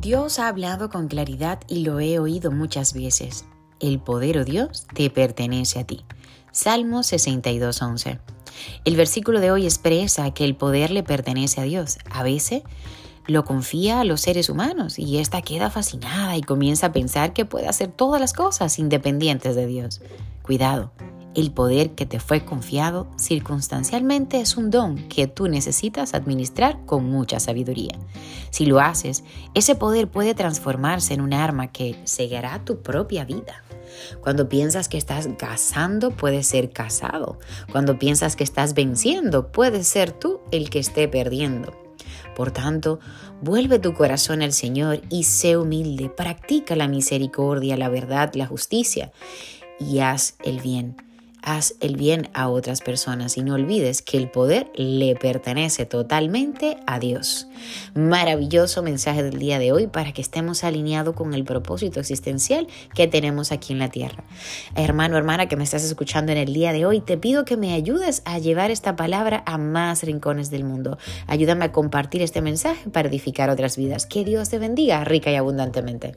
Dios ha hablado con claridad y lo he oído muchas veces. El poder, oh Dios, te pertenece a ti. Salmo 62.11. El versículo de hoy expresa que el poder le pertenece a Dios. A veces lo confía a los seres humanos y ésta queda fascinada y comienza a pensar que puede hacer todas las cosas independientes de Dios. Cuidado, el poder que te fue confiado circunstancialmente es un don que tú necesitas administrar con mucha sabiduría. Si lo haces, ese poder puede transformarse en un arma que cegará tu propia vida. Cuando piensas que estás cazando, puedes ser cazado. Cuando piensas que estás venciendo, puedes ser tú el que esté perdiendo. Por tanto, vuelve tu corazón al Señor y sé humilde. Practica la misericordia, la verdad, la justicia y haz el bien haz el bien a otras personas y no olvides que el poder le pertenece totalmente a Dios. Maravilloso mensaje del día de hoy para que estemos alineados con el propósito existencial que tenemos aquí en la tierra. Hermano, hermana que me estás escuchando en el día de hoy, te pido que me ayudes a llevar esta palabra a más rincones del mundo. Ayúdame a compartir este mensaje para edificar otras vidas. Que Dios te bendiga rica y abundantemente.